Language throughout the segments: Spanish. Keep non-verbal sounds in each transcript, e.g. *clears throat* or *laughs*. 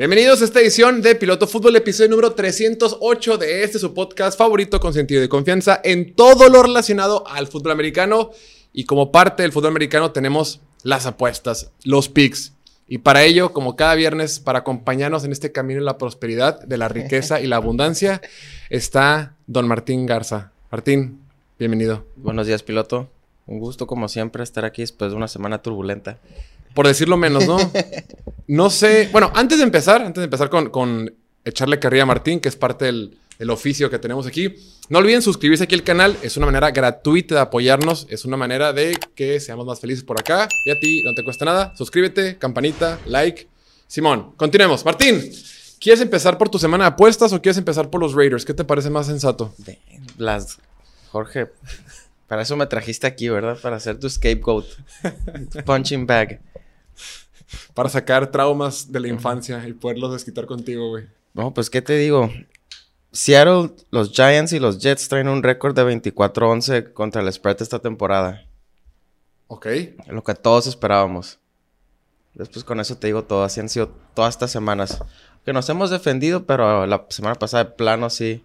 Bienvenidos a esta edición de Piloto Fútbol, episodio número 308 de este su podcast favorito con sentido de confianza en todo lo relacionado al fútbol americano. Y como parte del fútbol americano tenemos las apuestas, los picks. Y para ello, como cada viernes, para acompañarnos en este camino de la prosperidad, de la riqueza y la abundancia, está don Martín Garza. Martín, bienvenido. Buenos días, piloto. Un gusto, como siempre, estar aquí después de una semana turbulenta. Por decirlo menos, ¿no? *laughs* No sé. Bueno, antes de empezar, antes de empezar con, con echarle carrilla a Martín, que es parte del, del oficio que tenemos aquí, no olviden suscribirse aquí al canal. Es una manera gratuita de apoyarnos. Es una manera de que seamos más felices por acá. Y a ti no te cuesta nada. Suscríbete, campanita, like. Simón, continuemos. Martín, ¿quieres empezar por tu semana de apuestas o quieres empezar por los Raiders? ¿Qué te parece más sensato? Las... Jorge, para eso me trajiste aquí, ¿verdad? Para ser tu scapegoat. Tu punching bag. Para sacar traumas de la infancia y poderlos desquitar contigo, güey. No, pues, ¿qué te digo? Seattle, los Giants y los Jets traen un récord de 24-11 contra el spread esta temporada. Ok. Lo que todos esperábamos. Después con eso te digo todo. Así han sido todas estas semanas. Que nos hemos defendido, pero la semana pasada de plano sí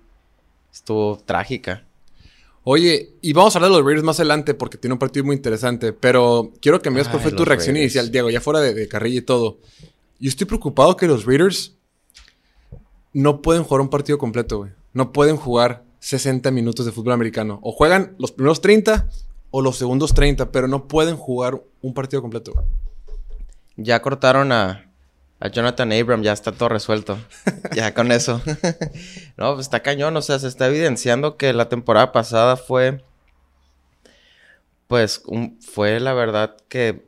estuvo trágica. Oye, y vamos a hablar de los Raiders más adelante porque tiene un partido muy interesante, pero quiero que me digas cuál fue tu reacción Raiders. inicial, Diego, ya fuera de, de carrilla y todo. Yo estoy preocupado que los Raiders no pueden jugar un partido completo, güey. No pueden jugar 60 minutos de fútbol americano. O juegan los primeros 30 o los segundos 30, pero no pueden jugar un partido completo, güey. Ya cortaron a, a Jonathan Abram, ya está todo resuelto. ya con eso. *laughs* no, pues está cañón, o sea, se está evidenciando que la temporada pasada fue. Pues un- fue la verdad que.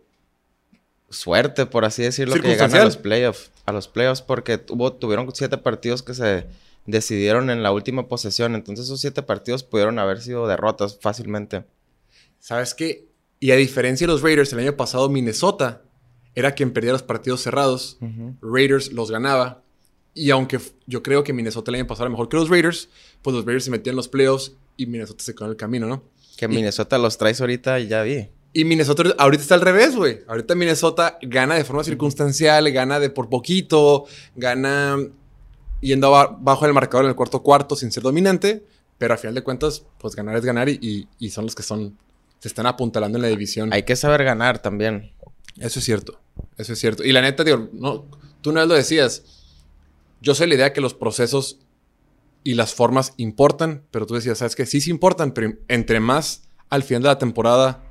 Suerte, por así decirlo, que llegaron a los playoffs. A los playoffs, porque tuvo, tuvieron siete partidos que se decidieron en la última posesión. Entonces, esos siete partidos pudieron haber sido derrotas fácilmente. ¿Sabes qué? Y a diferencia de los Raiders, el año pasado Minnesota era quien perdía los partidos cerrados. Raiders los ganaba. Y aunque yo creo que Minnesota el año pasado era mejor que los Raiders, pues los Raiders se metían en los playoffs y Minnesota se quedó en el camino, ¿no? Que Y- Minnesota los traes ahorita y ya vi. Y Minnesota ahorita está al revés, güey. Ahorita Minnesota gana de forma circunstancial, gana de por poquito, gana yendo ba- bajo el marcador en el cuarto cuarto sin ser dominante, pero a final de cuentas, pues ganar es ganar y, y- y son los que son, se están apuntalando en la división. Hay que saber ganar también. Eso es cierto. Eso es cierto. Y la neta, digo, no, tú una lo decías. Yo sé la idea que los procesos y las formas importan, pero tú decías, ¿sabes qué? Sí, sí importan, pero entre más al final de la temporada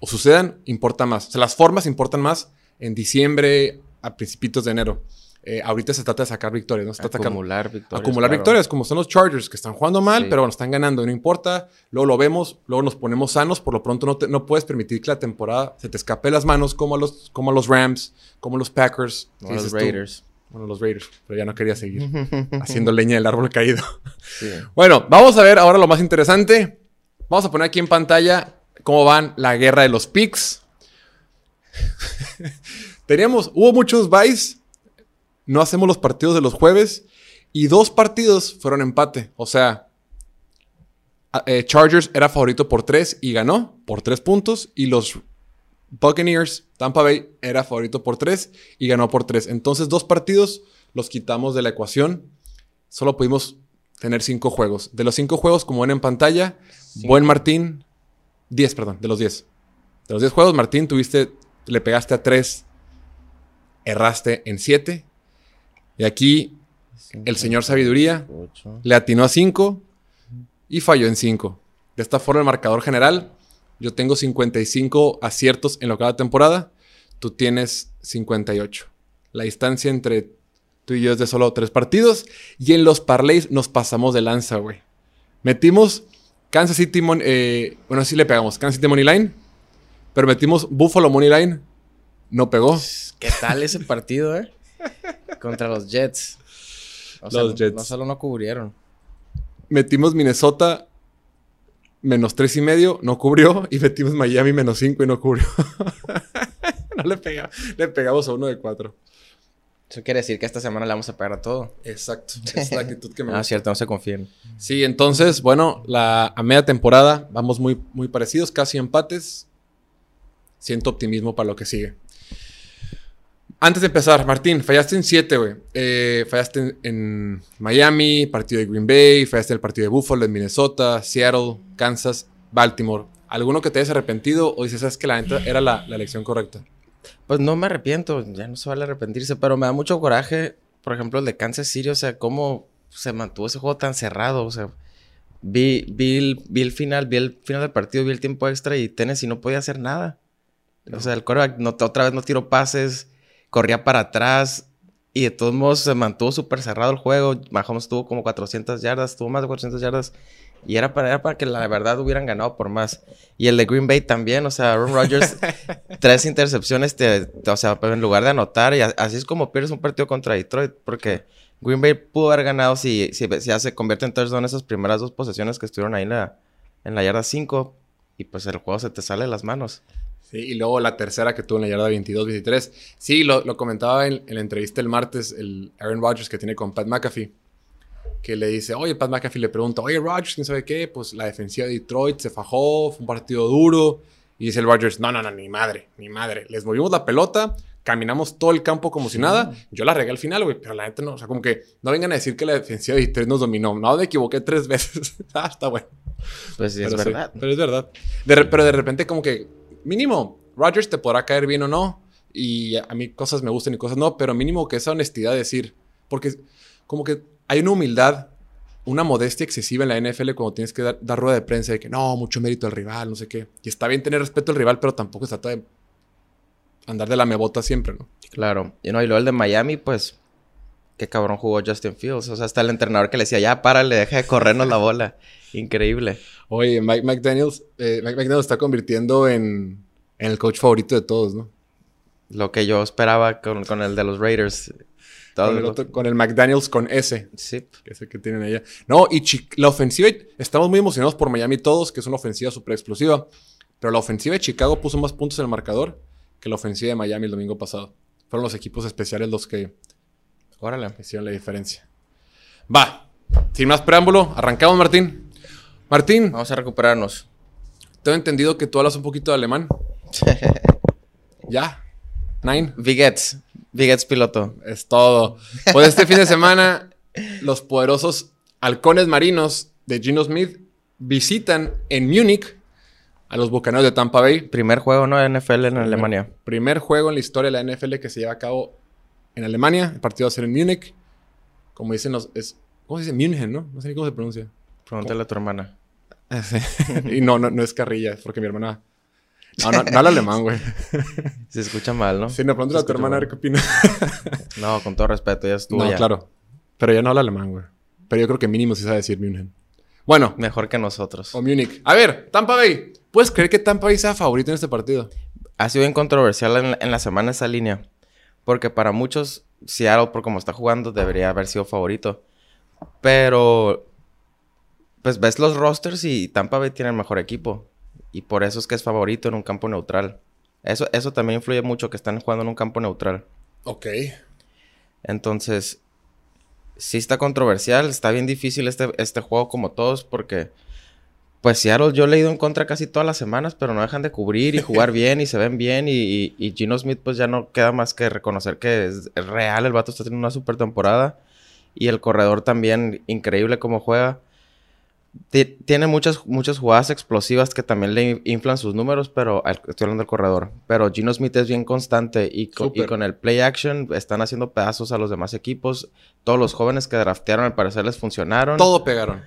o sucedan, importa más. O sea, las formas importan más en diciembre, a principios de enero. Eh, ahorita se trata de sacar victorias, ¿no? Se trata de Acumular victorias. acumular claro. victorias, como son los Chargers, que están jugando mal, Sí. pero bueno, están ganando, no importa. Luego lo vemos, luego nos ponemos sanos, por lo pronto no, te- no puedes permitir que la temporada se te escape de las manos, como a los, como a los Rams, como a los Packers. Los tú. Raiders. Bueno, los Raiders, pero ya no quería seguir *laughs* haciendo leña del árbol caído. Sí. Bueno, vamos a ver ahora lo más interesante. Vamos a poner aquí en pantalla cómo van la guerra de los picks. *laughs* Teníamos, hubo muchos buys. No hacemos los partidos de los jueves. Y dos partidos fueron empate. O sea, eh, Chargers era favorito por tres y ganó por tres puntos. Y los Buccaneers, Tampa Bay, era favorito por tres y ganó por tres. Entonces, dos partidos los quitamos de la ecuación. Solo pudimos tener cinco juegos. De los cinco juegos, como ven en pantalla, Buen Martín, 10, perdón, de los 10. De los 10 juegos, Martín, tuviste, le pegaste a 3, erraste en 7. Y aquí el señor Sabiduría Ocho. le atinó a 5 y falló en 5. De esta forma, el marcador general, yo tengo 55 aciertos en lo que va la temporada, tú tienes 58. La distancia entre tú y yo es de solo 3 partidos y en los parlays nos pasamos de lanza, güey. Metimos Kansas City, Mon- eh, bueno, sí le pegamos, Kansas City Money Line, pero metimos Buffalo Money Line, no pegó. ¿Qué tal ese partido, eh? Contra los Jets. O Los Jets. No solo no cubrieron. Metimos Minnesota menos tres y medio, no cubrió. Y metimos Miami menos cinco y no cubrió. *laughs* no le pegamos. Le pegamos a uno de cuatro. Eso quiere decir que esta semana le vamos a pegar a todo. Exacto. Es la actitud que *laughs* me Ah, gusta. cierto, no se confíen. Sí, entonces, bueno, la, a media temporada vamos muy, muy parecidos, casi empates. Siento optimismo para lo que sigue. Antes de empezar, Martín, fallaste en siete, güey. Eh, fallaste en, en Miami, partido de Green Bay, fallaste en el partido de Buffalo, en Minnesota, Seattle, Kansas, Baltimore. ¿Alguno que te hayas arrepentido o dices, sabes que la neta era la, la elección correcta? Pues no me arrepiento, ya no se vale arrepentirse, pero me da mucho coraje, por ejemplo, el de Kansas City, o sea, cómo se mantuvo ese juego tan cerrado, o sea, vi, vi, el, vi el final, vi el final del partido, vi el tiempo extra y Tennessee no podía hacer nada. O sea, el quarterback no, otra vez no tiró pases, corría para atrás y de todos modos se mantuvo súper cerrado el juego. Mahomes tuvo como 400 yardas, tuvo más de 400 yardas y era para, era para que la verdad hubieran ganado por más. Y el de Green Bay también, o sea, Aaron Rodgers, *laughs* tres intercepciones, te, te- o sea, en lugar de anotar, y a- así es como pierdes un partido contra Detroit, porque Green Bay pudo haber ganado si, si, si ya se convierte en touchdown esas primeras dos posesiones que estuvieron ahí en la, en la yarda 5, y pues el juego se te sale de las manos. Sí, y luego la tercera que tuvo en la yarda 22-23. Sí, lo, lo comentaba en, en la entrevista el martes, el Aaron Rodgers que tiene con Pat McAfee, que le dice, oye, Pat McAfee le pregunta, oye, Rodgers, ¿quién sabe qué? Pues la defensiva de Detroit se fajó, fue un partido duro. Y dice el Rodgers, no, no, no, ni madre, ni madre. Les movimos la pelota, caminamos todo el campo como si nada. Yo la regué al final, güey, pero la neta no, o sea, como que no vengan a decir que la defensiva de Detroit nos dominó. No, me equivoqué tres *laughs* veces. ah, está bueno. Pues sí, es sí, verdad. pero es verdad. De re- pero de repente como que mínimo, Rodgers te podrá caer bien o no. Y a mí cosas me gustan y cosas no, pero mínimo que esa honestidad de decir. Porque como que hay una humildad, una modestia excesiva en la NFL cuando tienes que dar, rueda de prensa de que no, mucho mérito al rival, no sé qué. Y está bien tener respeto al rival, pero tampoco se trata de andar de la mebota siempre, ¿no? Claro. Y no, y luego el de Miami, pues, qué cabrón jugó Justin Fields. O sea, hasta el entrenador que le decía, ya párale, deja de corrernos la bola. Increíble. Oye, Mike McDaniels, eh, Mike McDaniels está convirtiendo en, en el coach favorito de todos, ¿no? Lo que yo esperaba con, con el de los Raiders. Con el, otro- con el McDaniels con S. Sí. que es el que tienen ella. No, y la ofensiva, estamos muy emocionados por Miami todos, que es una ofensiva súper explosiva. Pero la ofensiva de Chicago puso más puntos en el marcador que la ofensiva de Miami el domingo pasado. Fueron los equipos especiales los que Órale. hicieron la diferencia. Va, sin más preámbulo, arrancamos, Martín. Martín, Vamos a recuperarnos. tengo entendido que tú hablas un poquito de alemán. *laughs* Ya, nine. Vigets. Vigets piloto. Es todo. Pues este fin de semana, los poderosos halcones marinos de Gino Smith visitan en Múnich a los bucaneros de Tampa Bay. Primer juego, ¿no? NFL en Alemania. Primer juego en la historia de la NFL que se lleva a cabo en Alemania. El partido va a ser en Múnich. Como dicen los. Es, ¿Cómo se dice? München, ¿no? No sé ni cómo se pronuncia. Pregúntale a tu hermana. *laughs* y no, no, no es carrilla, es porque mi hermana. No, no, no habla alemán, güey. *laughs* Se escucha mal, ¿no? Sí, no, pregúntale a tu hermana a ver mal. qué opina. *laughs* No, con todo respeto, ya estuvo No, ya. claro. Pero ya no habla alemán, güey. Pero yo creo que mínimo sí sabe decir München. Bueno, Mejor que nosotros. O Múnich. A ver, Tampa Bay. ¿Puedes creer que Tampa Bay sea favorito en este partido? Ha sido bien controversial en la, en la semana esa línea. Porque para muchos, Seattle, por como está jugando, debería haber sido favorito. Pero, pues ves los rosters y Tampa Bay tiene el mejor equipo. Y por eso es que es favorito en un campo neutral. Eso, eso también influye mucho que están jugando en un campo neutral. Ok. Entonces, sí está controversial. Está bien difícil este, este juego como todos porque... Pues Seattle yo he leído en contra casi todas las semanas, pero no dejan de cubrir y jugar *laughs* bien y se ven bien. Y, y, y Gino Smith pues ya no queda más que reconocer que es, es real. El vato está teniendo una super temporada. Y el corredor también, increíble como juega. Ti- Tiene muchas, muchas jugadas explosivas que también le inflan sus números, pero estoy hablando del corredor. Pero Gino Smith es bien constante y con, y Súper. con el play action están haciendo pedazos a los demás equipos. Todos los jóvenes que draftearon al parecer les funcionaron. Todo pegaron.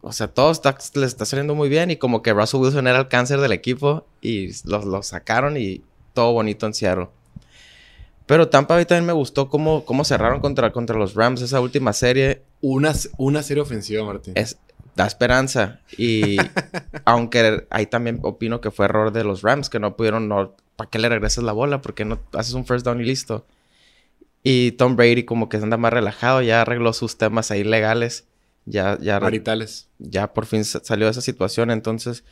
O sea, todo está, les está saliendo muy bien y como que Russell Wilson era el cáncer del equipo y los, los sacaron y todo bonito en Seattle. Pero Tampa Bay también me gustó cómo, cómo cerraron contra, contra los Rams esa última serie. Una, una serie ofensiva, Martín. Es, da esperanza. Y *laughs* aunque ahí también opino que fue error de los Rams, que no pudieron, no, ¿para qué le regresas la bola? Porque no haces un first down y listo. Y Tom Brady como que anda más relajado, ya arregló sus temas ahí legales. Ya, ya, Maritales. ya por fin sa- salió de esa situación. Entonces,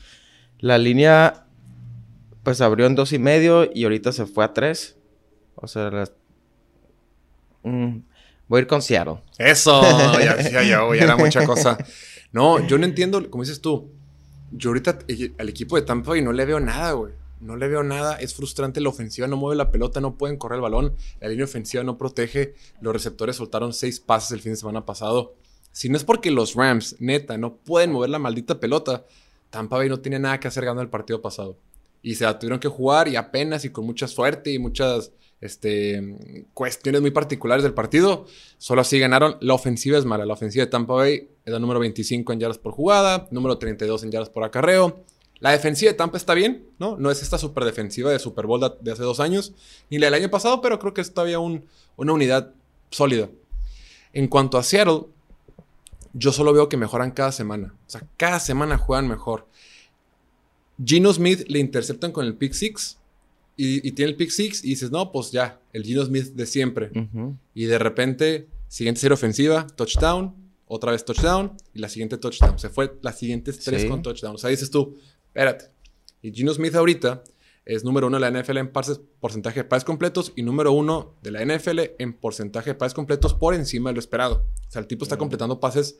la línea pues abrió en dos y medio y ahorita se fue a tres. O sea, Mm, voy a ir con Seattle. Eso, ya, ya, ya, ya era mucha cosa. *laughs* No, yo no entiendo, como dices tú, yo ahorita eh, al equipo de Tampa y no le veo nada, güey. No le veo nada, es frustrante la ofensiva, no mueve la pelota, no pueden correr el balón, la línea ofensiva no protege, los receptores soltaron seis pases el fin de semana pasado. Si no es porque los Rams, neta, no pueden mover la maldita pelota, Tampa Bay no tiene nada que hacer ganando el partido pasado. Y se la tuvieron que jugar y apenas y con mucha suerte y muchas este, cuestiones muy particulares del partido. Solo así ganaron. La ofensiva es mala. La ofensiva de Tampa Bay es la número 25 en yardas por jugada, número 32 en yardas por acarreo. La defensiva de Tampa está bien, ¿no? No es esta super defensiva de Super Bowl de hace dos años, ni la del año pasado, pero creo que es todavía una unidad sólida. En cuanto a Seattle, yo solo veo que mejoran cada semana. O sea, cada semana juegan mejor. Gino Smith le interceptan con el pick six y, tiene el pick six y dices, no, pues ya, el Gino Smith de siempre. Y de repente, siguiente serie ofensiva, touchdown, otra vez touchdown y la siguiente touchdown. Se fue las siguientes tres con touchdown. O sea, dices tú, espérate. Y Gino Smith ahorita es número uno de la NFL en porcentaje de pases completos y número uno de la NFL en porcentaje de pases completos por encima de lo esperado. O sea, el tipo está completando pases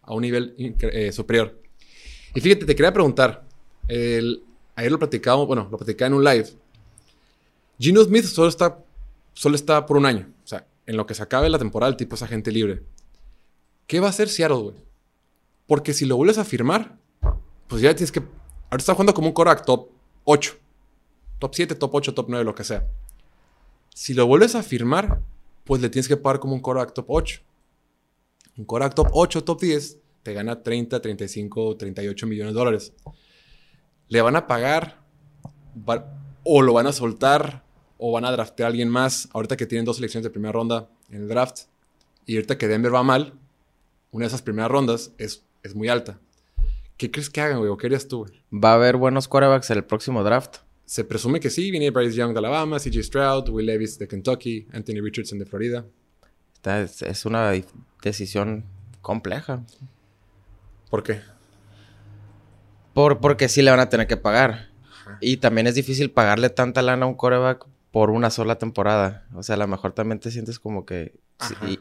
a un nivel eh, superior. Y fíjate, te quería preguntar, el, ayer lo platicamos, bueno, lo platicaba en un live. Gino Smith solo está, solo está por un año. O sea, en lo que se acabe la temporada, el tipo es agente libre. ¿Qué va a hacer Seattle, güey? Porque si lo vuelves a firmar, pues ya tienes que. Ahora está jugando como un Korak top 8. Top 7, top 8, top 9, lo que sea. Si lo vuelves a firmar, pues le tienes que pagar como un Korak top 8. Un Korak top 8, top 10, te gana 30, 35, 38 millones de dólares. Le van a pagar o lo van a soltar o van a draftear a alguien más. Ahorita que tienen dos selecciones de primera ronda en el draft y ahorita que Denver va mal, una de esas primeras rondas es, es muy alta. ¿Qué crees que hagan, güey? ¿O qué harías tú, güey? ¿Va a haber buenos quarterbacks en el próximo draft? Se presume que sí. Viene Bryce Young de Alabama, CJ Stroud, Will Levis de Kentucky, Anthony Richardson de Florida. Esta es, una decisión compleja. ¿Por qué? Por, porque sí le van a tener que pagar. Y también es difícil pagarle tanta lana a un coreback por una sola temporada. O sea, a lo mejor también te sientes como que...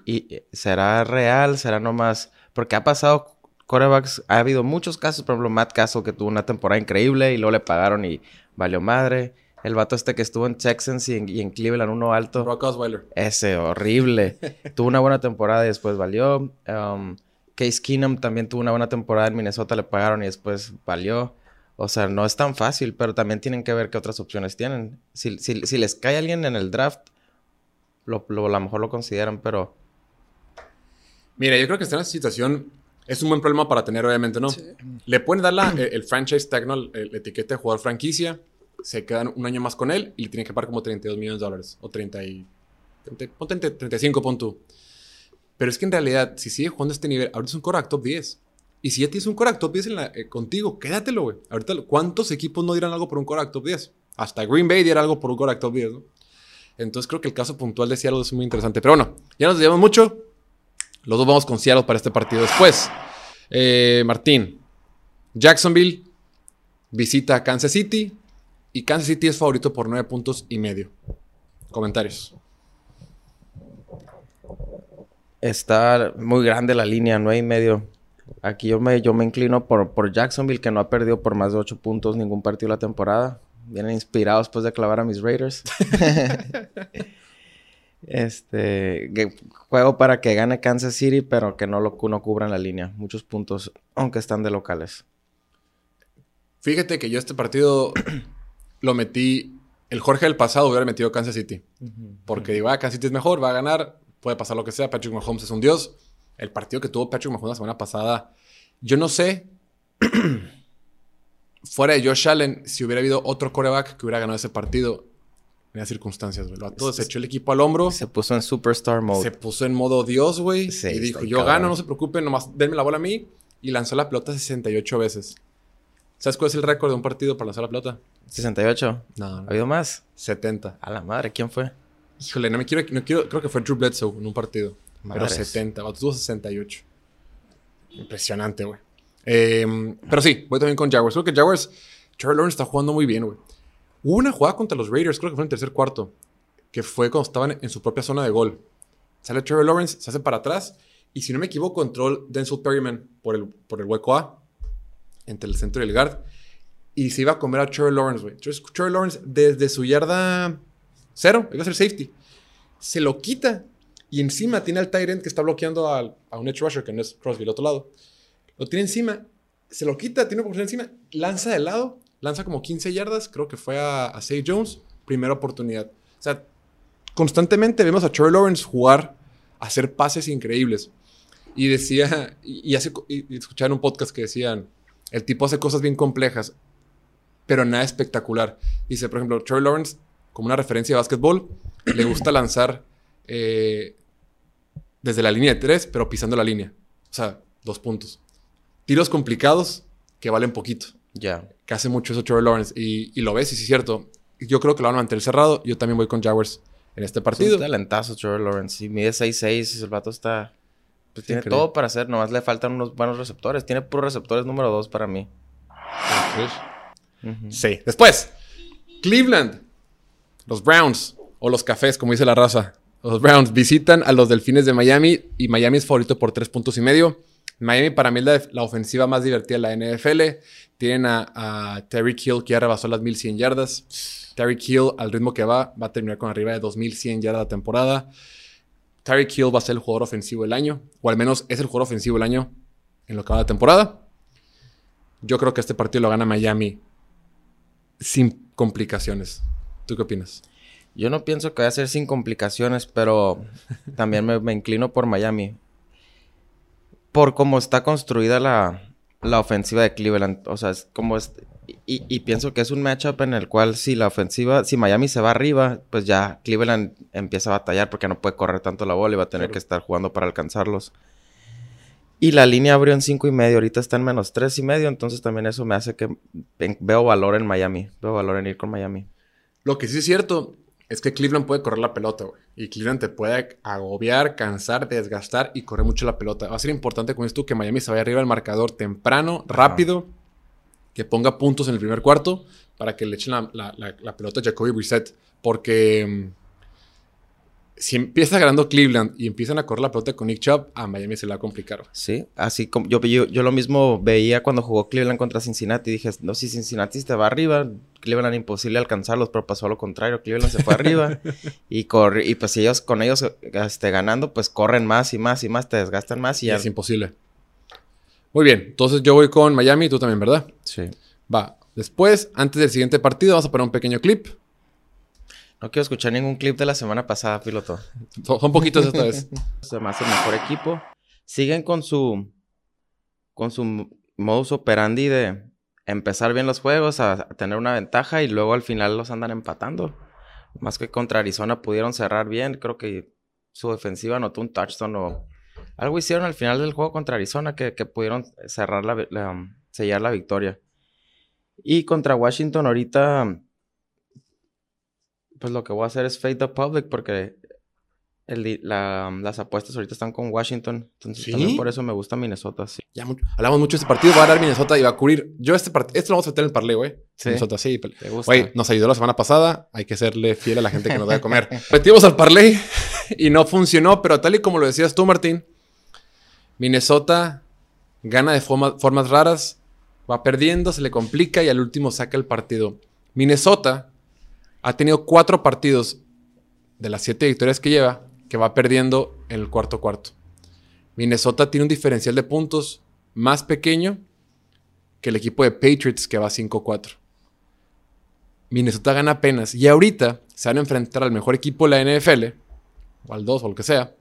Y, será real, será nomás... Porque ha pasado corebacks, ha habido muchos casos, por ejemplo, Matt Castle que tuvo una temporada increíble y luego le pagaron y valió madre. El vato este que estuvo en Texans y en, Cleveland, uno alto. Brock Osweiler. Ese, horrible. *laughs* tuvo una buena temporada y después valió. Um, Case Keenum también tuvo una buena temporada en Minnesota, le pagaron y después valió. O sea, no es tan fácil, pero también tienen que ver qué otras opciones tienen. Si, si, les cae alguien en el draft, lo, a lo mejor lo consideran, pero... Mira, yo creo que esta situación es un buen problema para tener, obviamente, ¿no? Le pueden dar la, el, franchise tag, ¿no? La etiqueta de jugador franquicia, se quedan un año más con él y le tienen que pagar como 32 millones de dólares. O 30 y... 35, pon tú. Pero es que en realidad, si sigue jugando a este nivel, ahorita es un core top 10. Y si ya tienes un Korak top 10 en la, eh, contigo, quédatelo, güey. Ahorita, ¿cuántos equipos no dirán algo por un Korak top 10? Hasta Green Bay diera algo por un Korak top 10, ¿no? Entonces creo que el caso puntual de Seattle es muy interesante. Pero bueno, ya nos llevamos mucho. Los dos vamos con Seattle para este partido después. Eh, Martín, Jacksonville visita a Kansas City y Kansas City es favorito por 9 puntos y medio. Comentarios. Está muy grande la línea, 9 y medio. Aquí yo me, yo me inclino por, por Jacksonville, que no ha perdido por más de 8 puntos ningún partido la temporada. Vienen inspirados después de clavar a mis Raiders. *laughs* este juego para que gane Kansas City, pero que no lo no cubran la línea. Muchos puntos, aunque están de locales. Fíjate que yo este partido *clears throat* lo metí. El Jorge del pasado hubiera metido Kansas City. Porque digo, ah, Kansas City es mejor, va a ganar, puede pasar lo que sea. Patrick Mahomes es un dios el partido que tuvo Patrick Mahomes la semana pasada, yo no sé, *clears throat* fuera de Josh Allen, si hubiera habido otro coreback que hubiera ganado ese partido en las circunstancias, güey. Todo se echó el equipo al hombro. Se puso en superstar mode. Se puso en modo Dios, güey. y dijo, yo gano, no se preocupen, nomás denme la bola a mí. Y lanzó la pelota 68 veces. ¿Sabes cuál es el récord de un partido para lanzar la pelota? 68. No, ¿Ha habido más? 70. A la madre, ¿quién fue? Híjole, no me quiero, no quiero, creo que fue Drew Bledsoe en un partido. Pero 70, tuvo 68. Impresionante, güey. Em, pero sí, voy también con Jaguars. Creo que Jaguars, Charlie Lawrence está jugando muy bien, güey. Hubo una jugada contra los Raiders, creo que fue en el tercer cuarto, que fue cuando estaban en su propia zona de gol. sale Trevor Lawrence, se hace para atrás. Y si no me equivoco, control Denzel Perryman por el, por el hueco A, entre el centro y el guard. Y se iba a comer a Trevor Lawrence, güey. Trevor Lawrence, desde su yarda cero, iba a ser safety. Se lo quita. Y encima tiene al Tyrant que está bloqueando a, a un edge rusher, que no es Crosby, el otro lado. Lo tiene encima. Se lo quita, tiene una oportunidad encima. Lanza de lado. Lanza como 15 yardas. Creo que fue a, a Say Jones. Primera oportunidad. O sea, constantemente vemos a Trevor Lawrence jugar, hacer pases increíbles. Y decía, y, hace, y, escuchar un podcast que decían, el tipo hace cosas bien complejas, pero nada espectacular. Dice, por ejemplo, Trevor Lawrence, como una referencia de básquetbol, le gusta lanzar eh, desde la línea de tres, pero pisando la línea. O sea, dos puntos. Tiros complicados que valen poquito. Ya. Que hace mucho eso Trevor Lawrence. Y, lo ves, y sí es cierto. Yo creo que lo van a mantener cerrado. Yo también voy con Jaguars en este partido. Es un talentazo Trevor Lawrence. Sí, mide 6'6 y el vato está... Pues tiene todo para hacer. Nomás le faltan unos buenos receptores. Tiene puros receptores número 2 para mí. Sí. Después, Cleveland. Los Browns. O los Cafés, como dice la raza. Los Browns visitan a los Delfines de Miami. Y Miami es favorito por tres puntos y medio. Miami para mí es la, ofensiva más divertida de la NFL. Tienen a, Terry Hill que ya rebasó las 1100 yardas. Terry Hill al ritmo que va va a terminar con arriba de 2100 yardas la temporada. Terry Hill va a ser el jugador ofensivo del año. O al menos es el jugador ofensivo del año en lo que va la temporada. Yo creo que este partido lo gana Miami sin complicaciones. ¿Tú qué opinas? Yo no pienso que va a ser sin complicaciones, pero también me, me inclino por Miami por cómo está construida la, ofensiva de Cleveland. O sea, es como es. Y, pienso que es un matchup en el cual si la ofensiva, si Miami se va arriba, pues ya Cleveland empieza a batallar porque no puede correr tanto la bola y va a tener que estar jugando para alcanzarlos. Y la línea abrió en cinco y medio, ahorita está en menos tres y medio, entonces también eso me hace que veo valor en Miami, veo valor en ir con Miami. Lo que sí es cierto es que Cleveland puede correr la pelota, güey. Y Cleveland te puede agobiar, cansar, desgastar y correr mucho la pelota. Va a ser importante con esto que Miami se vaya arriba del marcador temprano, rápido, que ponga puntos en el primer cuarto para que le echen la, la pelota a Jacoby Brissett. Porque mm, si empieza ganando Cleveland y empiezan a correr la pelota con Nick Chubb, a Miami se le va a complicar. Sí, así como yo, yo, lo mismo veía cuando jugó Cleveland contra Cincinnati. Dije, no, si Cincinnati te va arriba, Cleveland imposible alcanzarlos, pero pasó lo contrario. Cleveland se fue arriba *laughs* y corre, y pues ellos con ellos este, ganando, pues corren más y más y más, te desgastan más y, Es imposible. Muy bien, entonces yo voy con Miami, tú también, ¿verdad? Sí. Va. Después, antes del siguiente partido, vamos a poner un pequeño clip no quiero escuchar ningún clip de la semana pasada, piloto. Son, poquitos esta vez. *laughs* Hace el mejor equipo. Siguen con su. con su modus operandi de empezar bien los juegos, a, tener una ventaja y luego al final los andan empatando. Más que contra Arizona pudieron cerrar bien. Creo que su defensiva anotó un touchdown o algo hicieron al final del juego contra Arizona que, pudieron cerrar la, sellar la victoria. Y contra Washington ahorita pues lo que voy a hacer es fade the public porque las apuestas ahorita están con Washington. Entonces también por eso me gusta Minnesota, sí. Ya hablamos mucho de este partido. Va a dar Minnesota y va a cubrir. Yo este partido, este lo vamos a meter en el parlay, güey. Minnesota, sí. Güey, nos ayudó la semana pasada. Hay que serle fiel a la gente que nos da a comer. *laughs* Metimos al parlay *laughs* y no funcionó, pero tal y como lo decías tú, Martín, Minnesota gana de formas raras, va perdiendo, se le complica y al último saca el partido. Minnesota ha tenido cuatro partidos de las siete victorias que lleva que va perdiendo en el cuarto cuarto. Minnesota tiene un diferencial de puntos más pequeño que el equipo de Patriots que va 5-4. Minnesota gana apenas y ahorita se van a enfrentar al mejor equipo de la NFL, o al 2 o lo que sea,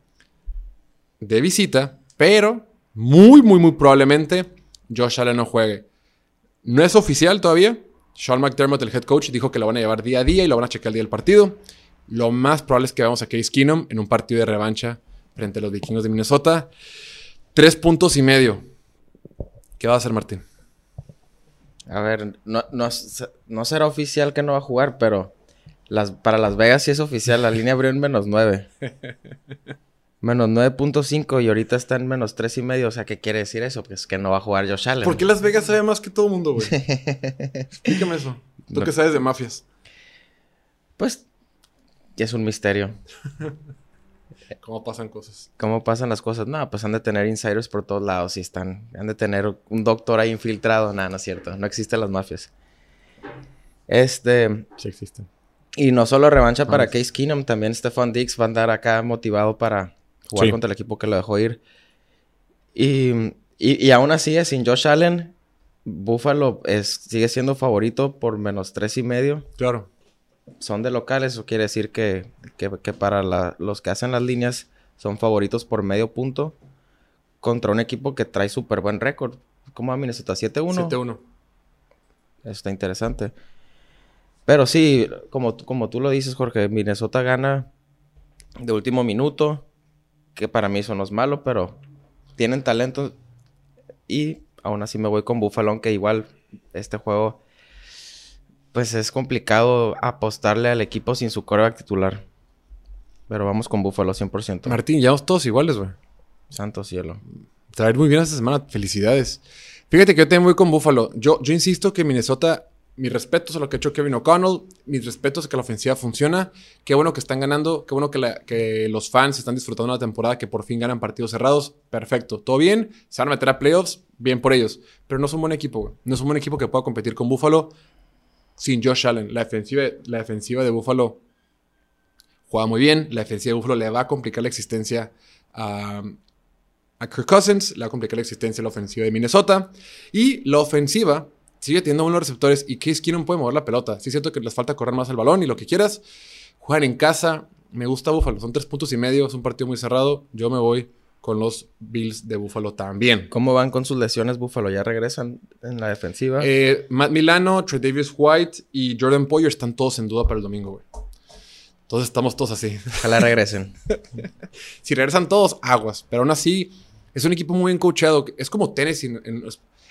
de visita, pero muy, muy, muy probablemente Josh Allen no juegue. No es oficial todavía, sean McDermott, el head coach, dijo que lo van a llevar día a día y lo van a checar el día del partido. Lo más probable es que veamos a Case Keenum en un partido de revancha frente a los vikingos de Minnesota. Tres puntos y medio. ¿Qué va a hacer Martín? A ver, no, no, será oficial que no va a jugar, pero las, para Las Vegas sí es oficial. La línea abrió en menos nueve. *laughs* Menos 9.5 y ahorita está en menos 3.5. y medio. O sea, ¿qué quiere decir eso? Pues que no va a jugar Josh Allen. ¿Por qué Las Vegas sabe más que todo el mundo, güey? *laughs* Explícame eso. Tú que sabes de mafias. Pues, es un misterio. *laughs* ¿Cómo pasan cosas? ¿Cómo pasan las cosas? No, pues han de tener insiders por todos lados y están. Han de tener un doctor ahí infiltrado. Nada, no es cierto. No existen las mafias. Este. Sí existen. Y no solo revancha para Case Keenum, también Stefan Dix va a andar acá motivado para jugar contra el equipo que lo dejó ir. Y, y, aún así, sin Josh Allen, Buffalo es, sigue siendo favorito por menos tres y medio. Claro. Son de locales, eso quiere decir que, que, para los que hacen las líneas son favoritos por medio punto contra un equipo que trae súper buen récord. ¿Cómo va Minnesota? 7-1. 7-1. Está interesante. Pero sí, como, como tú lo dices, Jorge, Minnesota gana de último minuto, que para mí eso no es malo, pero tienen talento y aún así me voy con Buffalo, aunque igual este juego, pues es complicado apostarle al equipo sin su coreback titular. Pero vamos con Buffalo 100%. Martín, ya todos iguales, güey. Santo cielo. Traer muy bien esta semana. Felicidades. Fíjate que yo también voy con Buffalo. Yo, yo insisto que Minnesota mis respetos a lo que ha hecho Kevin O'Connell, mis respetos a que la ofensiva funciona. Qué bueno que están ganando, qué bueno que, los fans están disfrutando una temporada que por fin ganan partidos cerrados. Perfecto, todo bien, se van a meter a playoffs, bien por ellos. Pero no es un buen equipo. No es un buen equipo que pueda competir con Buffalo sin Josh Allen. La defensiva, la defensiva de Buffalo juega muy bien. La defensiva de Buffalo le va a complicar la existencia a, a Kirk Cousins, le va a complicar la existencia a la ofensiva de Minnesota. Y la ofensiva sigue teniendo buenos receptores y Case Keenum puede mover la pelota. Sí es cierto que les falta correr más el balón y lo que quieras. Juegan en casa. Me gusta Buffalo. Son tres puntos y medio. Es un partido muy cerrado. Yo me voy con los Bills de Buffalo también. ¿Cómo van con sus lesiones Buffalo? ¿Ya regresan en la defensiva? Eh, Matt Milano, Trey Davis White y Jordan Poyer están todos en duda para el domingo, güey. Entonces estamos todos así. Ojalá regresen. *laughs* si regresan todos, aguas. Pero aún así, es un equipo muy bien coachado. Es como Tennessee en,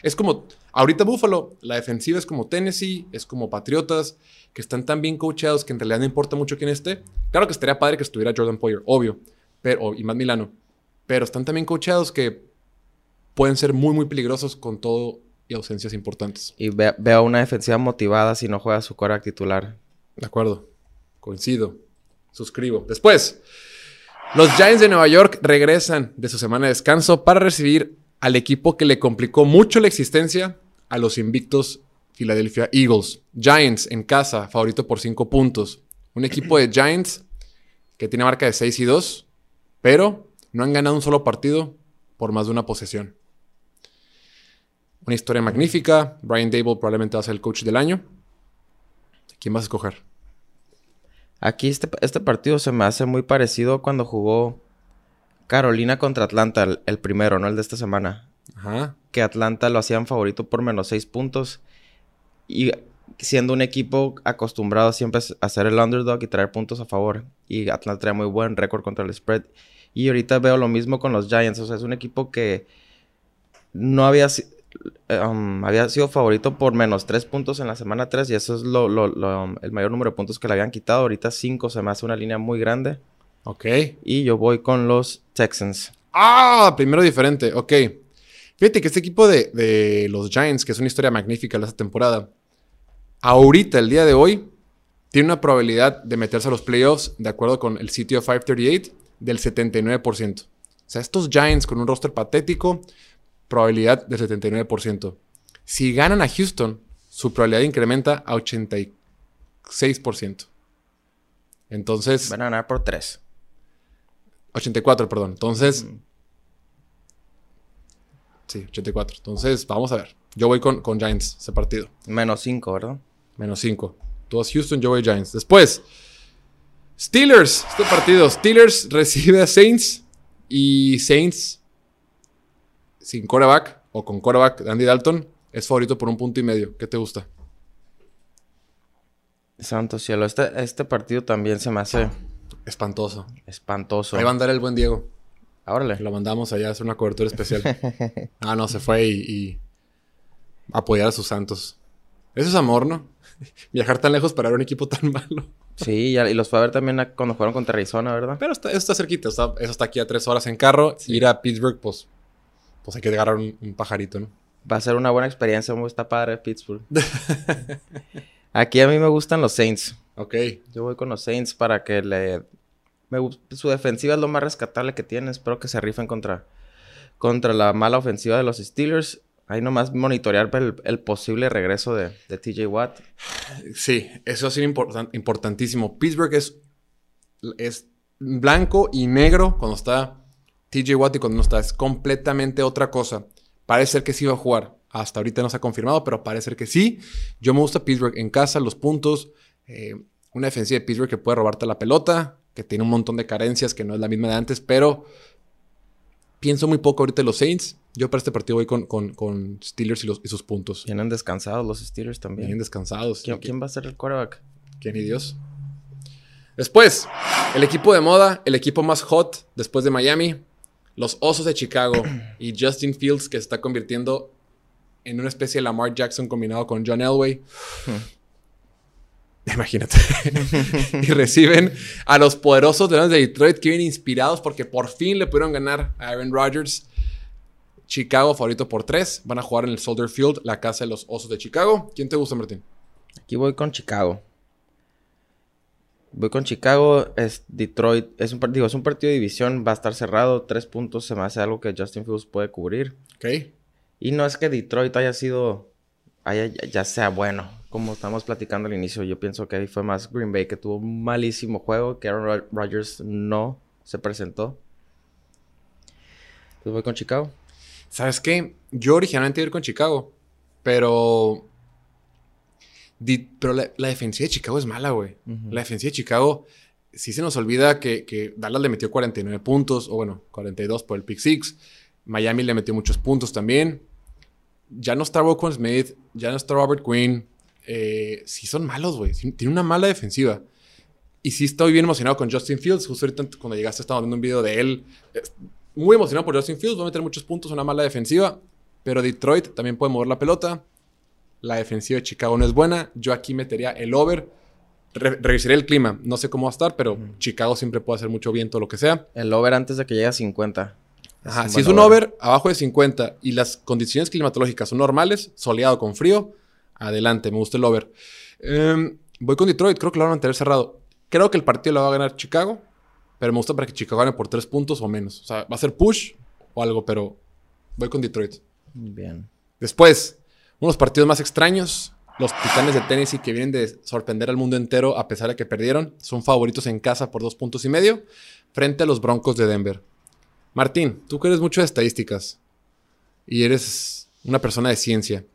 es como, ahorita Buffalo, la defensiva es como Tennessee, es como Patriotas, que están tan bien coachados que en realidad no importa mucho quién esté. Claro que estaría padre que estuviera Jordan Poyer, obvio, pero, y más Milano, pero están tan bien coachados que pueden ser muy, muy peligrosos con todo y ausencias importantes. Y veo una defensiva motivada si no juega su cora titular. De acuerdo, coincido, suscribo. Después, los Giants de Nueva York regresan de su semana de descanso para recibir al equipo que le complicó mucho la existencia a los invictos Philadelphia Eagles. Giants en casa, favorito por 5 puntos. Un equipo de Giants que tiene marca de 6 y 2, pero no han ganado un solo partido por más de una posesión. Una historia magnífica. Brian Dable probablemente va a ser el coach del año. ¿Quién vas a escoger? Aquí este, este partido se me hace muy parecido cuando jugó Carolina contra Atlanta, el, primero, ¿no? El de esta semana. Ajá. Que Atlanta lo hacían favorito por menos seis puntos. Y siendo un equipo acostumbrado siempre a ser el underdog y traer puntos a favor. Y Atlanta trae muy buen récord contra el spread. Y ahorita veo lo mismo con los Giants. O sea, es un equipo que no había, um, había sido favorito por menos tres puntos en la semana 3. Y eso es lo, el mayor número de puntos que le habían quitado. Ahorita 5 se me hace una línea muy grande. Ok. Y yo voy con los Texans. Ah, primero diferente. Ok. Fíjate que este equipo de, los Giants, que es una historia magnífica de esta temporada, ahorita, el día de hoy, tiene una probabilidad de meterse a los playoffs, de acuerdo con el sitio 538, del 79%. O sea, estos Giants con un roster patético, probabilidad del 79%. Si ganan a Houston, su probabilidad incrementa a 86%. Entonces. Van a ganar por 3. 84, perdón. Entonces. Sí, 84. Entonces, vamos a ver. Yo voy con, con Giants ese partido. Menos 5, ¿verdad? Menos 5. Tú vas Houston, yo voy Giants. Después, Steelers. Este partido. Steelers *laughs* recibe a Saints. Y Saints, sin quarterback o con de Andy Dalton, es favorito por un punto y medio. ¿Qué te gusta? Santo cielo. Este, este partido también se me hace Espantoso. Espantoso. Ahí va a andar el buen Diego. Órale. Lo mandamos allá a hacer una cobertura especial. *laughs* ah, no, se fue y, apoyar a sus santos. Eso es amor, ¿no? *laughs* Viajar tan lejos para ver un equipo tan malo. sí, y, los fue a ver también cuando jugaron contra Arizona, ¿verdad? Pero está, eso está cerquita. eso está aquí a tres horas en carro. Ir a Pittsburgh, pues, pues hay que agarrar un, un pajarito, ¿no? Va a ser una buena experiencia. Muy está padre Pittsburgh. *laughs* aquí a mí me gustan los Saints. Ok. Yo voy con los Saints para que le su defensiva es lo más rescatable que tiene. Espero que se rifen contra, contra la mala ofensiva de los Steelers. Ahí nomás monitorear el, posible regreso de, TJ Watt. Sí, eso es importantísimo. Pittsburgh es, es blanco y negro cuando está TJ Watt y cuando no está. Es completamente otra cosa. Parece ser que sí va a jugar. Hasta ahorita no se ha confirmado, pero parece ser que sí. Yo me gusta Pittsburgh en casa, los puntos. Eh, una defensiva de Pittsburgh que puede robarte la pelota, que tiene un montón de carencias, que no es la misma de antes, pero pienso muy poco ahorita en los Saints. Yo para este partido voy con, Steelers y, sus puntos. Vienen descansados los Steelers también. Vienen descansados. ¿Quién, va a ser el quarterback? ¿Quién y Dios? Después, el equipo de moda, el equipo más hot después de Miami, los Osos de Chicago y *clears throat* Justin Fields que se está convirtiendo en una especie de Lamar Jackson combinado con John Elway. *laughs* Imagínate. y reciben a los poderosos de Detroit que vienen inspirados porque por fin le pudieron ganar a Aaron Rodgers. Chicago favorito por tres. Van a jugar en el Soldier Field, la casa de los Osos de Chicago. ¿Quién te gusta, Martín? Aquí voy con Chicago. Voy con Chicago. Es Detroit. Es un, partido, es un partido de división. Va a estar cerrado. Tres puntos se me hace algo que Justin Fields puede cubrir. Ok. Y no es que Detroit haya sido. Haya, ya sea bueno como estamos platicando al inicio, yo pienso que ahí fue más Green Bay que tuvo un malísimo juego, que Aaron Rodgers no se presentó. Pues voy con Chicago. ¿Sabes qué? Yo originalmente iba a ir con Chicago, pero. Pero la, defensiva de Chicago es mala, güey. La defensiva de Chicago, sí se nos olvida que, que, Dallas le metió 49 puntos, o bueno, 42 por el pick six. Miami le metió muchos puntos también. Ya no está Rockwell Smith, ya no está Robert Quinn eh, sí son malos, güey. Tiene una mala defensiva. Y sí estoy bien emocionado con Justin Fields. Justo ahorita cuando llegaste estaba viendo un video de él. Muy emocionado por Justin Fields. Va a meter muchos puntos, una mala defensiva. Pero Detroit también puede mover la pelota. La defensiva de Chicago no es buena. Yo aquí metería el over. revisaré el clima. No sé cómo va a estar, pero Chicago siempre puede hacer mucho viento o lo que sea. El over antes de que llegue a 50. Ajá, si es un over abajo de 50 y las condiciones climatológicas son normales, soleado con frío, Adelante, me gusta el over. Em, voy con Detroit, creo que lo van a mantener cerrado. Creo que el partido lo va a ganar Chicago, pero me gusta para que Chicago gane por tres puntos o menos. O sea, va a ser push o algo, pero voy con Detroit. Bien. Después, unos partidos más extraños. Los Titanes de Tennessee que vienen de sorprender al mundo entero a pesar de que perdieron. Son favoritos en casa por dos puntos y medio frente a los Broncos de Denver. Martín, tú que eres mucho de estadísticas y eres una persona de ciencia.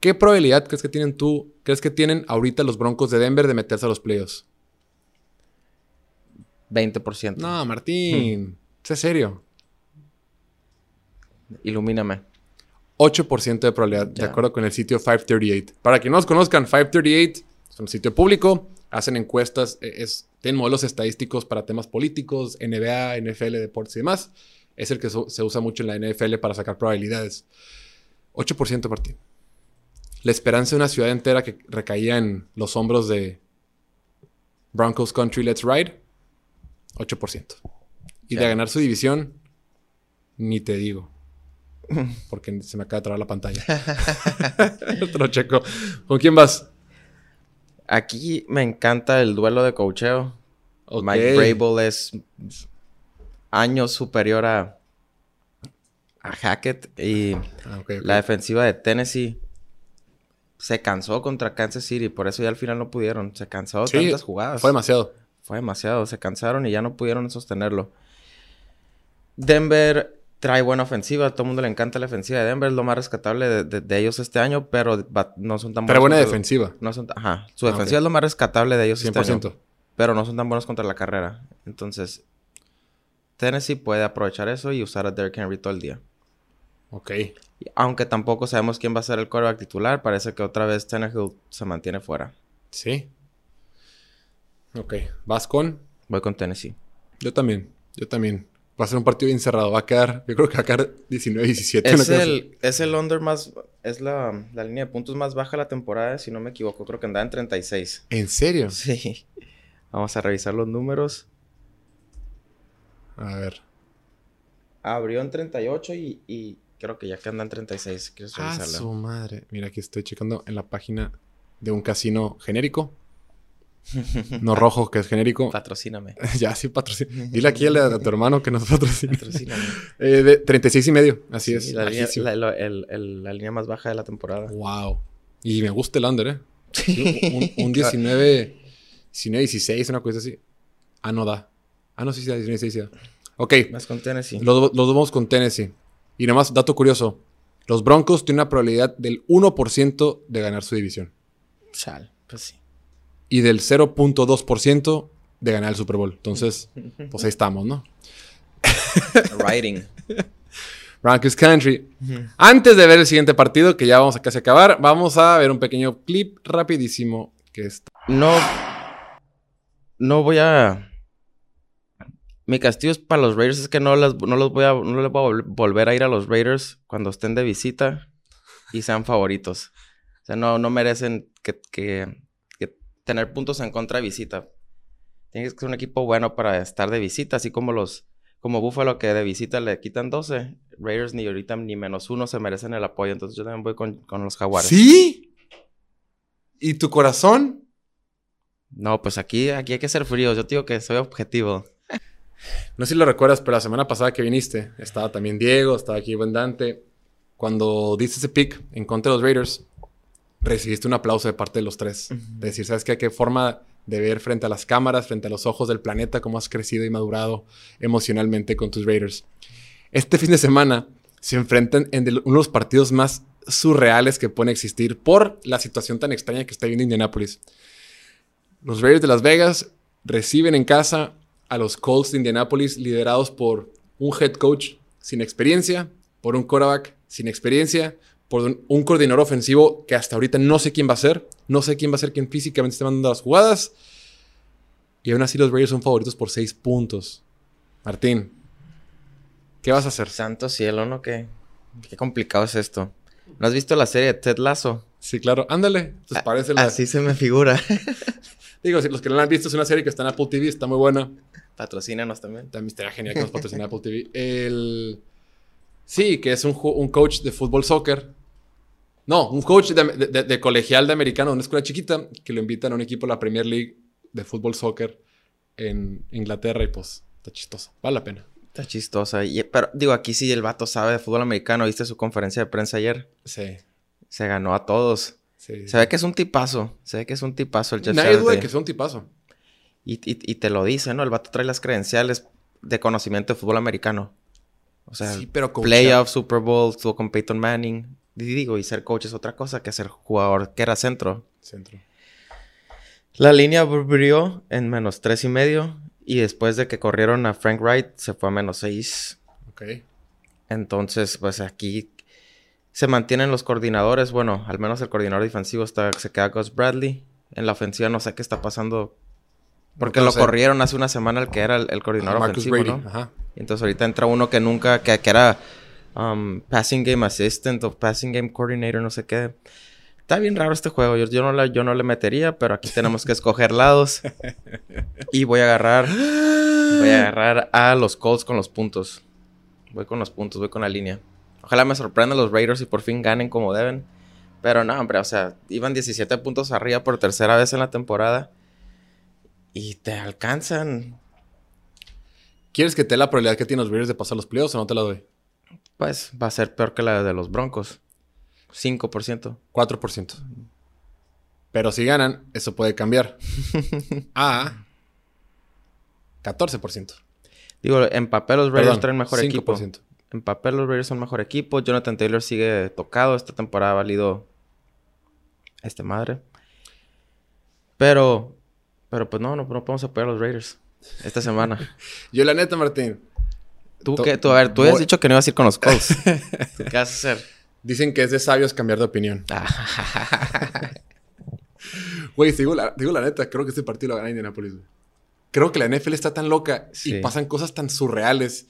¿Qué probabilidad crees que tienen tú, crees que tienen ahorita los Broncos de Denver de meterse a los playoffs? 20%. No, Martín, sé serio. Ilumíname. 8% de probabilidad, de acuerdo con el sitio 538. Para quienes no los conozcan, 538 es un sitio público, hacen encuestas, e, es, tienen modelos estadísticos para temas políticos, NBA, NFL, deportes y demás. Es el que se usa mucho en la NFL para sacar probabilidades. 8% Martín la esperanza de una ciudad entera que recaía en los hombros de Broncos Country Let's Ride, 8%. Y de ganar su división, ni te digo. Porque se me acaba de trabar la pantalla. *laughs* Te checo. ¿Con quién vas? Aquí me encanta el duelo de cocheo. Mike Brable es años superior a, a Hackett y ah, la defensiva de Tennessee se cansó contra Kansas City, por eso ya al final no pudieron. Se cansó de tantas jugadas. Fue demasiado. Fue demasiado, se cansaron y ya no pudieron sostenerlo. Denver trae buena ofensiva, todo el mundo le encanta la ofensiva de Denver, es lo más rescatable de, ellos este año, pero no son tan buenos. Pero buena defensiva. No son, ajá, su ah, defensiva es lo más rescatable de ellos 100%. este año. Pero no son tan buenos contra la carrera. Entonces, Tennessee puede aprovechar eso y usar a Derrick Henry todo el día. Ok. Aunque tampoco sabemos quién va a ser el quarterback titular, parece que otra vez Tannehill se mantiene fuera. Sí. Ok. ¿Vas con? Voy con Tennessee. Yo también. Yo también. Va a ser un partido bien cerrado. Va a quedar, yo creo que va a quedar 19-17. Es, el, es el under más, es la, la, línea de puntos más baja de la temporada, si no me equivoco. Creo que andaba en 36. ¿En serio? Sí. *laughs* Vamos a revisar los números. A ver. Abrió en 38 y, y Creo que ya que andan 36. ¿Quieres ah, su madre. Mira, aquí estoy checando en la página de un casino genérico. *laughs* No rojo, que es genérico. Patrocíname. *laughs* ya, sí, patrocina. Dile aquí a, tu hermano que nos patrocina. Patrocíname. *laughs* Eh, de 36 y medio, así es. La línea, la, la línea, más baja de la temporada. Wow. Y me gusta el under, ¿eh? un, un 19, 19, 16, una cosa así. Ah, no da. Ah, no, sí, sí, 19, 16. Ok. Más con Tennessee. Los, los vamos con Tennessee. Y nada más, dato curioso. Los Broncos tienen una probabilidad del 1% de ganar su división. Chal, pues sí. Y del 0.2% de ganar el Super Bowl. Entonces, pues ahí estamos, ¿no? *laughs* Writing. Broncos Country. Antes de ver el siguiente partido, que ya vamos a casi acabar, vamos a ver un pequeño clip rapidísimo que está. No. No voy a mi castigo es para los Raiders es que no, les, no los voy a, no les voy a volver a ir a los Raiders cuando estén de visita y sean favoritos. O sea, no, no merecen que, que, tener puntos en contra de visita. Tiene que ser un equipo bueno para estar de visita, así como los como Buffalo que de visita le quitan 12. Raiders ni ahorita ni menos uno se merecen el apoyo. Entonces yo también voy con, con los Jaguares. ¿Sí? ¿Y tu corazón? No, pues aquí, aquí hay que ser fríos. Yo digo que soy objetivo. No sé si lo recuerdas, pero la semana pasada que viniste, estaba también Diego, estaba aquí Buen Dante. Cuando diste ese pick en contra de los Raiders, recibiste un aplauso de parte de los tres. De decir, ¿sabes qué? ¿Qué forma de ver frente a las cámaras, frente a los ojos del planeta, cómo has crecido y madurado emocionalmente con tus Raiders? Este fin de semana se enfrentan en uno de los partidos más surreales que pueden existir por la situación tan extraña que está viviendo Indianapolis. Los Raiders de Las Vegas reciben en casa a los Colts de Indianapolis liderados por un head coach sin experiencia, por un quarterback sin experiencia, por un, coordinador ofensivo que hasta ahorita no sé quién va a ser, no sé quién va a ser quien físicamente esté mandando las jugadas. Y aún así los Raiders son favoritos por seis puntos. Martín, ¿qué vas a hacer? Santo cielo, ¿no? Qué, qué complicado es esto. ¿No has visto la serie de Ted Lasso? Sí, claro. Ándale. Pues parece Así se me figura. *laughs* Digo, si los que no la han visto, es una serie que está en Apple TV, está muy buena. Patrocínanos también. También estaría genial que nos patrocine Apple TV. El... Sí, que es un, un, coach de fútbol soccer. No, un coach de, colegial de americano, una escuela chiquita, que lo invitan a un equipo de la Premier League de fútbol soccer en Inglaterra y pues está chistoso. Vale la pena. Está chistosa. pero digo, aquí sí el vato sabe de fútbol americano. ¿Viste su conferencia de prensa ayer? Sí. Se ganó a todos. Sí. Se ve que es un tipazo. Se ve que es un tipazo el Jeff Nadie duda de que es un tipazo. Y, te lo dice, ¿no? El vato trae las credenciales de conocimiento de fútbol americano. O sea, playoff, Super Bowl, estuvo con Peyton Manning. Y digo, y ser coach es otra cosa que ser jugador que era centro. Centro. La línea abrió en menos tres y medio. Y después de que corrieron a Frank Wright, se fue a menos seis. Ok. Entonces, pues aquí se mantienen los coordinadores. Bueno, al menos el coordinador defensivo está, se queda Gus Bradley. En la ofensiva no sé qué está pasando porque lo corrieron hace una semana el que era el, coordinador ofensivo, ¿no? Ajá. Y entonces ahorita entra uno que nunca, que, era um, passing game assistant o passing game coordinator, no sé qué. Está bien raro este juego. Yo, yo, no, le, yo no le metería, pero aquí tenemos que escoger lados. *laughs* y voy a agarrar. Voy a agarrar a los Colts con los puntos. Voy con los puntos, voy con la línea. Ojalá me sorprendan los Raiders y por fin ganen como deben. Pero no, hombre, o sea, iban 17 puntos arriba por tercera vez en la temporada y te alcanzan. ¿Quieres que te dé la probabilidad que tienen los Raiders de pasar los playoffs o no te la doy? Pues va a ser peor que la de los Broncos. 5%. 4%. Pero si ganan, eso puede cambiar. *laughs* a 14%. Digo, en papel los Raiders traen mejor 5%. equipo. En papel los Raiders son mejor equipo. Jonathan Taylor sigue tocado. Esta temporada ha valido este madre. Pero pero pues no, no, no podemos apoyar a los Raiders esta semana. *laughs* Yo la neta, Martín. ¿Tú qué? Tú, a ver, tú habías dicho que no ibas a ir con los Colts. *laughs* ¿Qué vas a hacer? Dicen que es de sabios cambiar de opinión. *laughs* Güey, digo la, digo la neta, creo que este partido lo gana Indianapolis. Creo que la NFL está tan loca y pasan cosas tan surreales.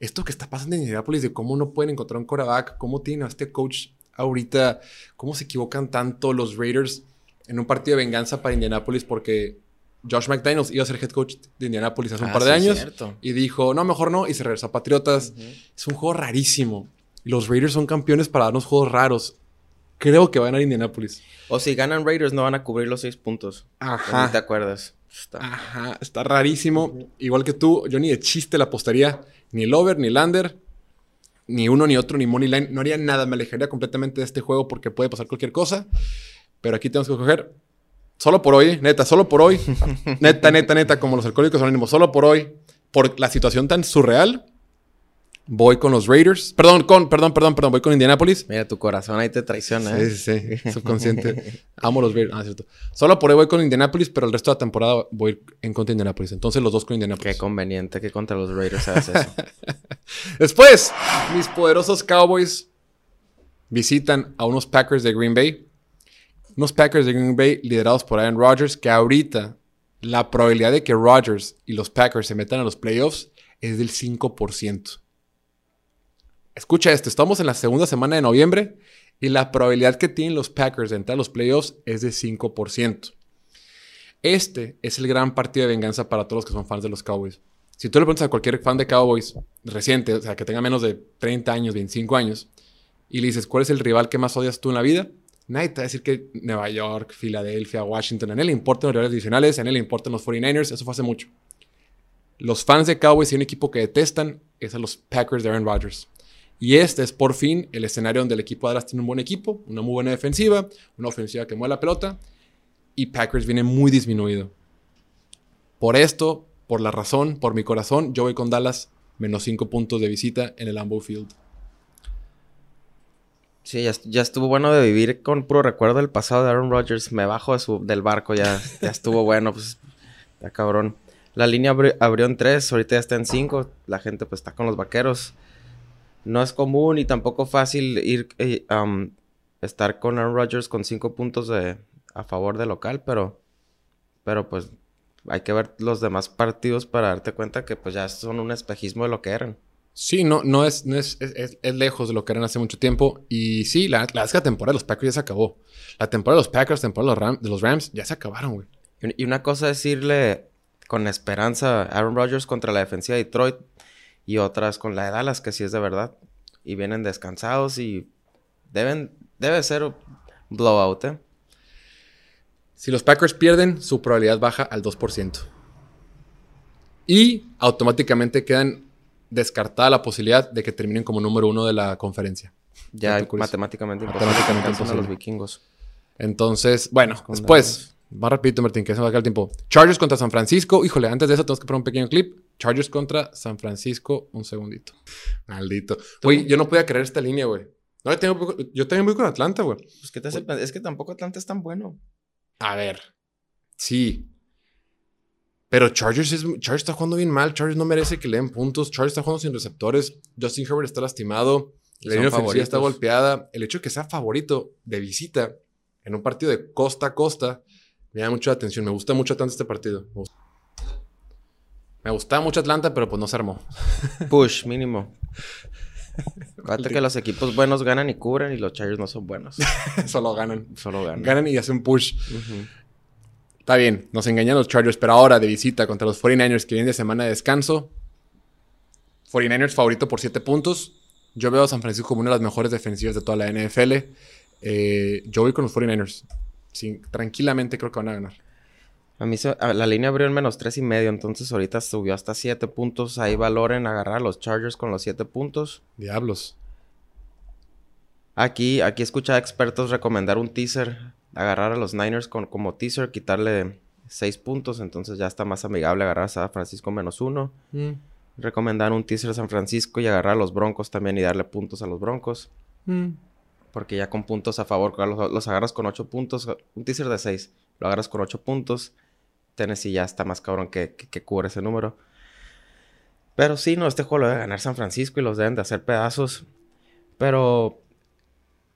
Esto que está pasando en Indianapolis de cómo no pueden encontrar un quarterback, cómo tienen a este coach ahorita, cómo se equivocan tanto los Raiders en un partido de venganza para Indianapolis porque Josh McDaniels iba a ser head coach de Indianapolis hace un ah, par de años. Y dijo, no, mejor no. Y se regresó a Patriotas. Es un juego rarísimo. Los Raiders son campeones para darnos juegos raros. creo que va a ganar Indianapolis. O si ganan Raiders, no van a cubrir los seis puntos. Ajá. ¿Te acuerdas? Está. Ajá, está rarísimo. Igual que tú, yo ni de chiste la apostaría. Ni el over, ni el under. Ni uno, ni otro, ni money line. No haría nada. Me alejaría completamente de este juego porque puede pasar cualquier cosa. Pero aquí tenemos que coger. Solo por hoy, neta, solo por hoy. *laughs* neta, neta, neta, como los alcohólicos anónimos. Solo por hoy. Por la situación tan surreal Voy con los Raiders. Perdón, con, perdón, perdón, perdón. Voy con Indianapolis. Mira, tu corazón ahí te traiciona, ¿eh? Sí, sí, sí. *laughs* Subconsciente. Amo los Raiders. Ah, cierto. Solo por ahí voy con Indianapolis, pero el resto de la temporada voy en contra de Indianapolis. Entonces los dos con Indianapolis. Qué conveniente que contra los Raiders hagas eso. *laughs* Después, mis poderosos Cowboys visitan a unos Packers de Green Bay. Unos Packers de Green Bay liderados por Aaron Rodgers, que ahorita la probabilidad de que Rodgers y los Packers se metan a los playoffs es del 5%. Escucha esto, estamos en la segunda semana de noviembre y la probabilidad que tienen los Packers de entrar a los playoffs es de 5%. Este es el gran partido de venganza para todos los que son fans de los Cowboys. Si tú le preguntas a cualquier fan de Cowboys reciente, o sea, que tenga menos de 30 años, 25 años, y le dices, ¿cuál es el rival que más odias tú en la vida? Nadie te a decir que Nueva York, Filadelfia, Washington, a él le importan los rivales adicionales, a él le importan los 49ers, eso fue hace mucho. Los fans de Cowboys y un equipo que detestan es a los Packers de Aaron Rodgers. Y este es por fin el escenario donde el equipo de Dallas tiene un buen equipo, una muy buena defensiva, una ofensiva que mueve la pelota y Packers viene muy disminuido. Por esto, por la razón, por mi corazón, yo voy con Dallas menos 5 puntos de visita en el Lambeau Field. Sí, ya, estuvo bueno de vivir con puro recuerdo del pasado de Aaron Rodgers. Me bajo del barco, ya, ya estuvo *laughs* bueno, pues ya cabrón. La línea abrió en 3, ahorita ya está en 5. La gente pues está con los vaqueros no es común y tampoco fácil ir eh, estar con Aaron Rodgers con cinco puntos de, a favor de local, pero, pero pues hay que ver los demás partidos para darte cuenta que pues ya son un espejismo de lo que eran. Sí, no, no, es, no es, es, lejos de lo que eran hace mucho tiempo. Y sí, la, la, la temporada de los Packers ya se acabó. La temporada de los Packers, la temporada de los, Rams, de los Rams ya se acabaron, güey. Y una cosa es decirle con esperanza a Aaron Rodgers contra la defensiva de Detroit y otras con la de Dallas, que sí es de verdad. Y vienen descansados y deben, debe ser blowout, ¿eh? Si los Packers pierden, su probabilidad baja al 2%. Y automáticamente quedan descartada la posibilidad de que terminen como número uno de la conferencia. Ya matemáticamente, matemáticamente los vikingos. Entonces, bueno, después, más rapidito, Martín, que se va a el tiempo. Chargers contra San Francisco. Híjole, antes de eso tenemos que poner un pequeño clip. Chargers contra San Francisco. Un segundito. Maldito. Güey, yo no podía creer esta línea, güey. No, yo, tengo, yo también voy con Atlanta, güey. Pues, ¿qué te hace Es que tampoco Atlanta es tan bueno. A ver. Sí. Pero Chargers, es, Chargers está jugando bien mal. Chargers no merece que le den puntos. Chargers está jugando sin receptores. Justin Herbert está lastimado. La línea ofensiva está golpeada. El hecho de que sea favorito de visita en un partido de costa a costa me da mucha atención. Me gusta mucho Atlanta este partido. Me, gusta. mucho Atlanta, pero pues no se armó. *laughs* Push, mínimo. Fíjate que los equipos buenos ganan y cubren y los Chargers no son buenos. *laughs* Solo ganan. Solo ganan. Ganan y hacen push. Está bien, nos engañan los Chargers, pero ahora de visita contra los 49ers que vienen de semana de descanso. 49ers favorito por 7 puntos. Yo veo a San Francisco como una de las mejores defensivas de toda la NFL. Eh, yo voy con los 49ers tranquilamente creo que van a ganar. A mí la línea abrió en menos tres y medio, entonces ahorita subió hasta siete puntos. Ahí valoren agarrar a los Chargers con los siete puntos. Diablos. Aquí, aquí escucha a expertos recomendar un teaser, agarrar a los Niners con, como teaser, quitarle seis puntos, entonces ya está más amigable agarrar a San Francisco menos uno. Mm. Recomendar un teaser a San Francisco y agarrar a los Broncos también y darle puntos a los Broncos. Mm. Porque ya con puntos a favor, los, agarras con 8 puntos, un teaser de 6, lo agarras con 8 puntos. Tennessee ya está más cabrón que, que, cubre ese número. Pero sí, no, este juego lo debe ganar San Francisco y los deben de hacer pedazos. Pero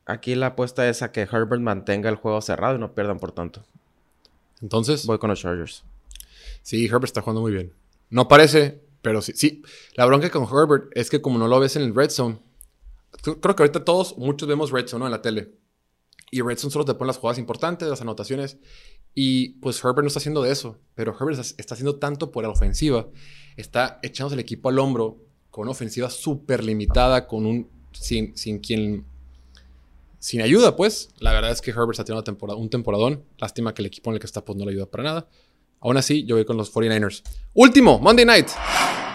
aquí la apuesta es a que Herbert mantenga el juego cerrado y no pierdan por tanto. Entonces. Voy con los Chargers. Sí, Herbert está jugando muy bien. No parece, pero sí. Sí, la bronca con Herbert es que como no lo ves en el red zone, creo que ahorita todos, muchos vemos Red Zone en la tele. Y Red Zone solo te pone las jugadas importantes, las anotaciones. Y pues Herbert no está haciendo de eso. Pero Herbert está haciendo tanto por la ofensiva. Está echándose el equipo al hombro con una ofensiva súper limitada, con un. Sin, sin quien. Sin ayuda, pues. La verdad es que Herbert está teniendo temporada, un temporadón. Lástima que el equipo en el que está, pues no le ayuda para nada. Aún así, yo voy con los 49ers. Último, Monday Night.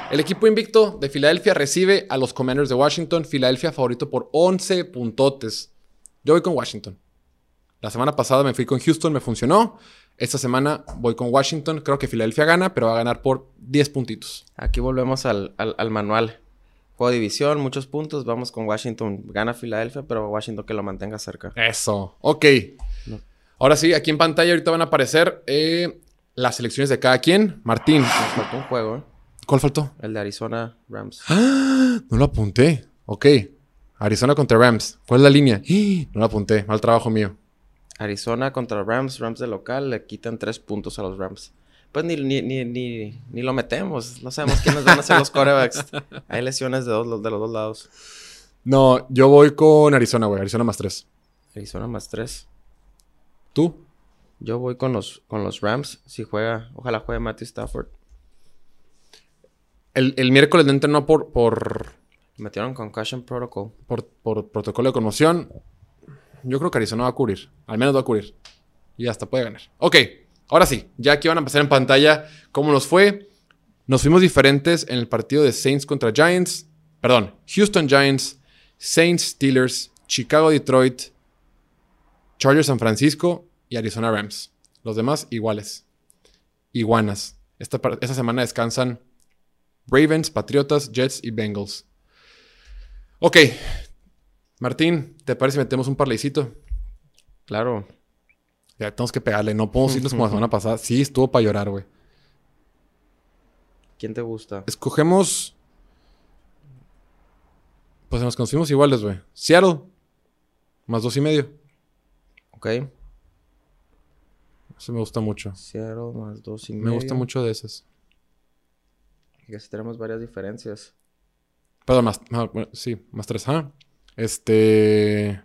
El equipo invicto de Filadelfia recibe a los Commanders de Washington. Filadelfia favorito por 11 puntotes. Yo voy con Washington. La semana pasada me fui con Houston, me funcionó. Esta semana voy con Washington. Creo que Filadelfia gana, pero va a ganar por 10 puntitos. Aquí volvemos al, al, manual. Juego de división, muchos puntos. Vamos con Washington. Gana Filadelfia, pero Washington que lo mantenga cerca. Eso. Ok. Ahora sí, aquí en pantalla ahorita van a aparecer eh, las selecciones de cada quien. Martín. Nos faltó un juego, ¿eh? ¿Cuál faltó? El de Arizona Rams. ¡Ah! No lo apunté. Ok. Arizona contra Rams. ¿Cuál es la línea? ¡Ah! No lo apunté. Mal trabajo mío. Arizona contra Rams, Rams de local, le quitan tres puntos a los Rams. Pues ni, ni, ni, ni, lo metemos. No sabemos quiénes van a ser los corebacks. *laughs* Hay lesiones de, dos, de los dos lados. No, yo voy con Arizona, güey. Arizona más tres. Arizona más tres. ¿Tú? Yo voy con los, con los Rams. Si juega, ojalá juegue Matthew Stafford. El, el miércoles no entrenó por, por. Metieron concussion protocol. Por, por protocolo de conmoción. Yo creo que Arizona va a cubrir. Al menos va a cubrir. Y hasta puede ganar. Ok, ahora sí. Ya aquí van a pasar en pantalla cómo nos fue. Nos fuimos diferentes en el partido de Saints contra Giants. Perdón, Houston Giants, Saints Steelers, Chicago Detroit, Chargers San Francisco y Arizona Rams. Los demás iguales. Iguanas. Esta, semana descansan Ravens, Patriotas, Jets y Bengals. Ok, Martín, ¿te parece si metemos un parleycito? Claro. Ya tenemos que pegarle, no podemos irnos como la semana pasada. Sí, estuvo para llorar, güey. ¿Quién te gusta? Escogemos. Pues nos conocimos iguales, güey. Seattle. Más dos y medio. Ok. Eso me gusta mucho. Seattle más dos y medio. Me gusta mucho de esas. Y así tenemos varias diferencias. Perdón, más, sí, más tres. Ah. Este.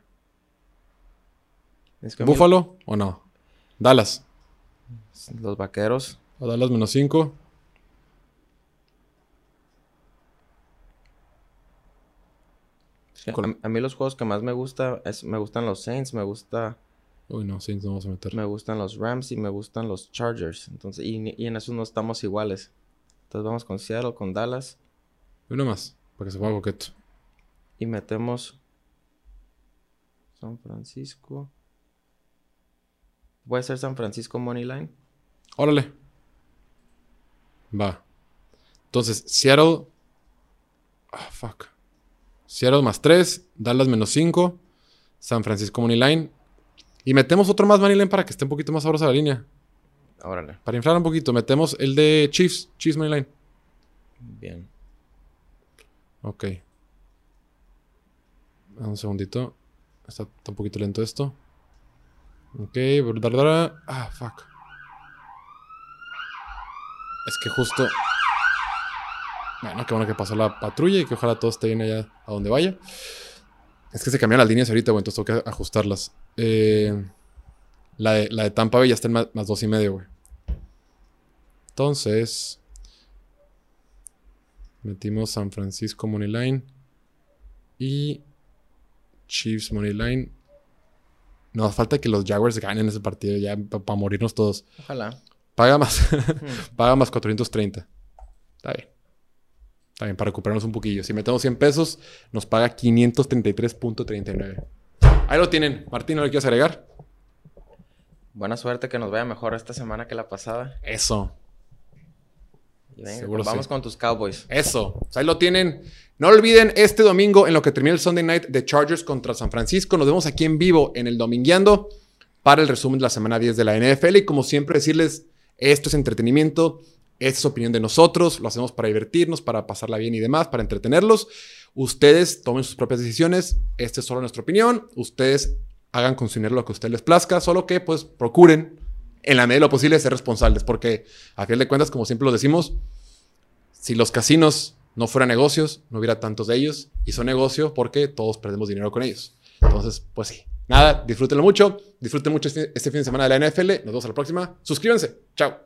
¿Búfalo o no? Dallas. Los vaqueros. O Dallas menos 5. a, mí los juegos que más me gusta es, me gustan los Saints, me gusta. Uy, no, Saints no vamos a meter. Me gustan los Rams y me gustan los Chargers. Entonces, y, y en eso no estamos iguales. Entonces vamos con Seattle, con Dallas. Uno más, para que se ponga coqueto. Y metemos San Francisco. ¿Puede ser San Francisco Moneyline? Órale. Va. Entonces, Seattle. Ah, fuck. Seattle más 3, Dallas menos 5, San Francisco Moneyline. Y metemos otro más Moneyline para que esté un poquito más sabrosa la línea. Órale. Para inflar un poquito, metemos el de Chiefs, Chiefs Moneyline. Bien. Ok. Un segundito. Está, un poquito lento esto. Ok, Ah, fuck. Es que justo. Bueno, qué bueno que pasó la patrulla y que ojalá todo esté bien allá a donde vaya. Es que se cambiaron las líneas ahorita, güey, entonces tengo que ajustarlas. Eh, la, de, la de Tampa Bay ya está en más, más dos y medio, güey. Entonces. Metimos San Francisco Money Line. Y Chiefs Money Nos falta que los Jaguars ganen ese partido ya para morirnos todos. Ojalá. Paga más. *laughs* Paga más 430. Está bien. Está bien, para recuperarnos un poquillo. Si metemos 100 pesos, nos paga 533.39. Ahí lo tienen. Martín, ¿no le quieres agregar? Buena suerte que nos vaya mejor esta semana que la pasada. Eso. Seguro vamos con tus Cowboys. Eso. ahí lo tienen. No olviden este domingo en lo que termina el Sunday Night de Chargers contra San Francisco. Nos vemos aquí en vivo en el Domingueando para el resumen de la semana 10 de la NFL. Y como siempre decirles, esto es entretenimiento, esta es opinión de nosotros, lo hacemos para divertirnos, para pasarla bien y demás, para entretenerlos. Ustedes tomen sus propias decisiones. Esta es solo nuestra opinión. Ustedes hagan con su dinero lo que a ustedes les plazca, solo que pues procuren en la medida de lo posible ser responsables, porque a fin de cuentas, como siempre lo decimos, si los casinos no fueran negocios, no hubiera tantos de ellos, y son negocio porque todos perdemos dinero con ellos. Entonces, pues sí. Nada, disfrútenlo mucho, disfruten mucho este, este fin de semana de la NFL, nos vemos a la próxima, suscríbanse, chao.